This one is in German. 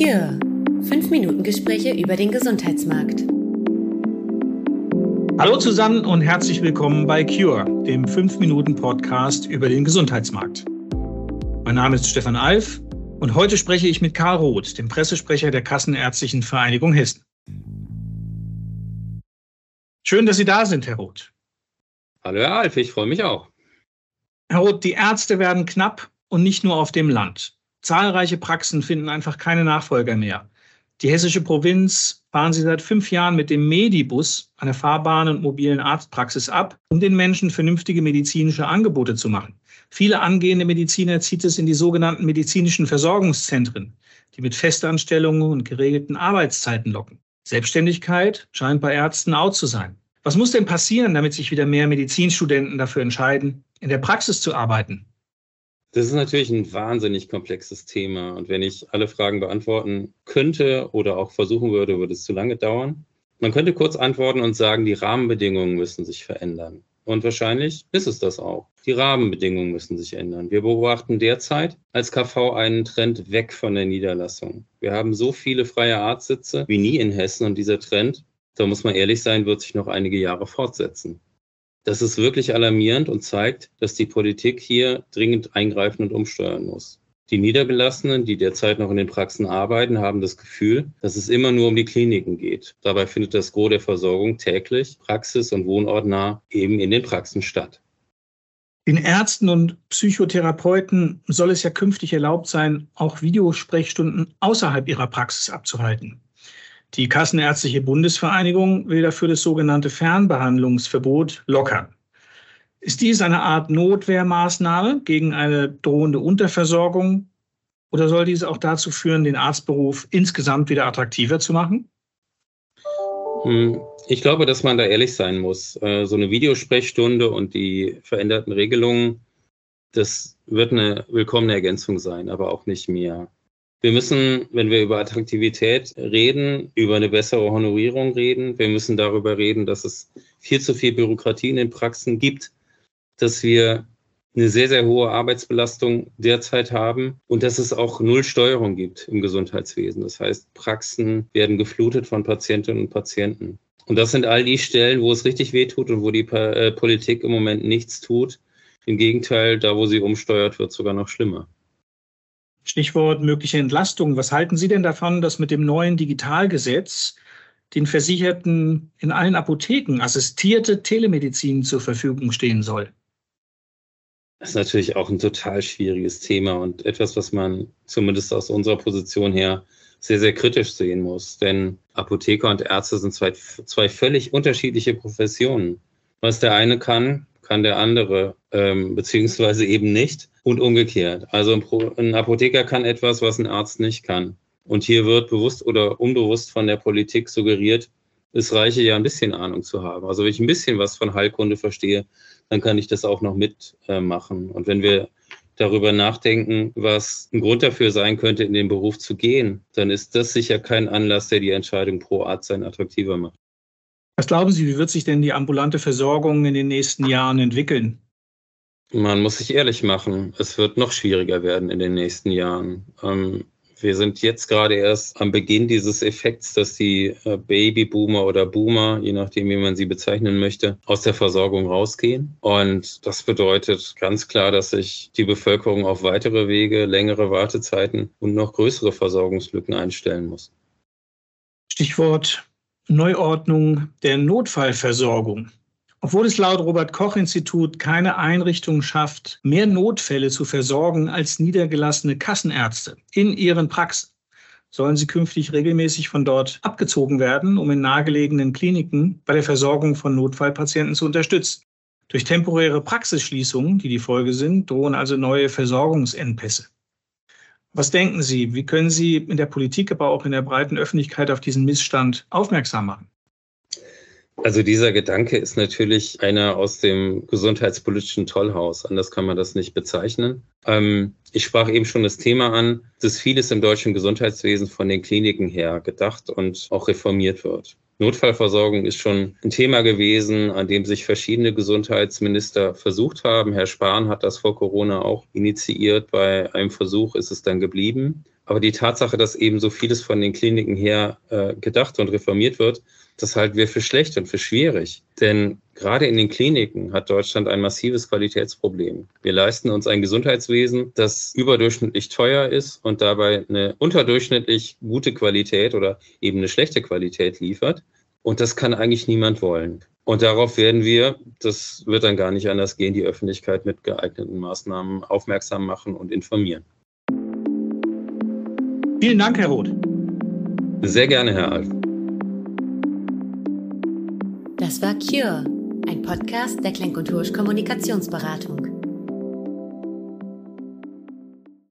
Cure. Fünf Minuten Gespräche über den Gesundheitsmarkt. Hallo zusammen und herzlich willkommen bei Cure, dem 5-Minuten-Podcast über den Gesundheitsmarkt. Mein Name ist Stefan Alf und heute spreche ich mit Karl Roth, dem Pressesprecher der Kassenärztlichen Vereinigung Hessen. Schön, dass Sie da sind, Herr Roth. Hallo, Herr Alf, ich freue mich auch. Herr Roth, die Ärzte werden knapp und nicht nur auf dem Land. Zahlreiche Praxen finden einfach keine Nachfolger mehr. Die hessische Provinz fahren sie seit fünf Jahren mit dem Medibus, einer fahrbaren und mobilen Arztpraxis, ab, um den Menschen vernünftige medizinische Angebote zu machen. Viele angehende Mediziner zieht es in die sogenannten medizinischen Versorgungszentren, die mit Festanstellungen und geregelten Arbeitszeiten locken. Selbstständigkeit scheint bei Ärzten out zu sein. Was muss denn passieren, damit sich wieder mehr Medizinstudenten dafür entscheiden, in der Praxis zu arbeiten? Das ist natürlich ein wahnsinnig komplexes Thema. Und wenn ich alle Fragen beantworten könnte oder auch versuchen würde, würde es zu lange dauern. Man könnte kurz antworten und sagen, die Rahmenbedingungen müssen sich verändern. Und wahrscheinlich ist es das auch. Die Rahmenbedingungen müssen sich ändern. Wir beobachten derzeit als KV einen Trend weg von der Niederlassung. Wir haben so viele freie Arztsitze wie nie in Hessen und dieser Trend, da muss man ehrlich sein, wird sich noch einige Jahre fortsetzen. Das ist wirklich alarmierend und zeigt, dass die Politik hier dringend eingreifen und umsteuern muss. Die Niedergelassenen, die derzeit noch in den Praxen arbeiten, haben das Gefühl, dass es immer nur um die Kliniken geht. Dabei findet das Gros der Versorgung täglich, praxis- und wohnortnah eben in den Praxen statt. Den Ärzten und Psychotherapeuten soll es ja künftig erlaubt sein, auch Videosprechstunden außerhalb ihrer Praxis abzuhalten. Die Kassenärztliche Bundesvereinigung will dafür das sogenannte Fernbehandlungsverbot lockern. Ist dies eine Art Notwehrmaßnahme gegen eine drohende Unterversorgung oder soll dies auch dazu führen, den Arztberuf insgesamt wieder attraktiver zu machen? Hm, ich glaube, dass man da ehrlich sein muss. Äh, so eine Videosprechstunde und die veränderten Regelungen, das wird eine willkommene Ergänzung sein, aber auch nicht mehr. Wir müssen, wenn wir über Attraktivität reden, über eine bessere Honorierung reden. Wir müssen darüber reden, dass es viel zu viel Bürokratie in den Praxen gibt, dass wir eine sehr, sehr hohe Arbeitsbelastung derzeit haben und dass es auch null Steuerung gibt im Gesundheitswesen. Das heißt, Praxen werden geflutet von Patientinnen und Patienten. Und das sind all die Stellen, wo es richtig wehtut und wo die äh, Politik im Moment nichts tut. Im Gegenteil, da wo sie umsteuert, wird sogar noch schlimmer. Stichwort mögliche Entlastung. Was halten Sie denn davon, dass mit dem neuen Digitalgesetz den Versicherten in allen Apotheken assistierte Telemedizin zur Verfügung stehen soll? Das ist natürlich auch ein total schwieriges Thema und etwas, was man zumindest aus unserer Position her sehr, sehr kritisch sehen muss. Denn Apotheker und Ärzte sind zwei, zwei völlig unterschiedliche Professionen. Was der eine kann, kann der andere, ähm, beziehungsweise eben nicht und umgekehrt. Also ein, Pro ein Apotheker kann etwas, was ein Arzt nicht kann. Und hier wird bewusst oder unbewusst von der Politik suggeriert, es reiche ja ein bisschen Ahnung zu haben. Also wenn ich ein bisschen was von Heilkunde verstehe, dann kann ich das auch noch mitmachen. Äh, und wenn wir darüber nachdenken, was ein Grund dafür sein könnte, in den Beruf zu gehen, dann ist das sicher kein Anlass, der die Entscheidung pro Arzt sein attraktiver macht. Was glauben Sie, wie wird sich denn die ambulante Versorgung in den nächsten Jahren entwickeln? Man muss sich ehrlich machen, es wird noch schwieriger werden in den nächsten Jahren. Ähm, wir sind jetzt gerade erst am Beginn dieses Effekts, dass die äh, Babyboomer oder Boomer, je nachdem, wie man sie bezeichnen möchte, aus der Versorgung rausgehen. Und das bedeutet ganz klar, dass sich die Bevölkerung auf weitere Wege, längere Wartezeiten und noch größere Versorgungslücken einstellen muss. Stichwort Neuordnung der Notfallversorgung. Obwohl es laut Robert Koch Institut keine Einrichtung schafft, mehr Notfälle zu versorgen als niedergelassene Kassenärzte in ihren Praxen, sollen sie künftig regelmäßig von dort abgezogen werden, um in nahegelegenen Kliniken bei der Versorgung von Notfallpatienten zu unterstützen. Durch temporäre Praxisschließungen, die die Folge sind, drohen also neue Versorgungsengpässe. Was denken Sie, wie können Sie in der Politik, aber auch in der breiten Öffentlichkeit auf diesen Missstand aufmerksam machen? Also dieser Gedanke ist natürlich einer aus dem gesundheitspolitischen Tollhaus. Anders kann man das nicht bezeichnen. Ähm, ich sprach eben schon das Thema an, dass vieles im deutschen Gesundheitswesen von den Kliniken her gedacht und auch reformiert wird. Notfallversorgung ist schon ein Thema gewesen, an dem sich verschiedene Gesundheitsminister versucht haben. Herr Spahn hat das vor Corona auch initiiert. Bei einem Versuch ist es dann geblieben. Aber die Tatsache, dass eben so vieles von den Kliniken her äh, gedacht und reformiert wird, das halten wir für schlecht und für schwierig. Denn gerade in den Kliniken hat Deutschland ein massives Qualitätsproblem. Wir leisten uns ein Gesundheitswesen, das überdurchschnittlich teuer ist und dabei eine unterdurchschnittlich gute Qualität oder eben eine schlechte Qualität liefert. Und das kann eigentlich niemand wollen. Und darauf werden wir, das wird dann gar nicht anders gehen, die Öffentlichkeit mit geeigneten Maßnahmen aufmerksam machen und informieren. Vielen Dank, Herr Roth. Sehr gerne, Herr Alf. Das war Cure, ein Podcast der Klenk und Hursch Kommunikationsberatung.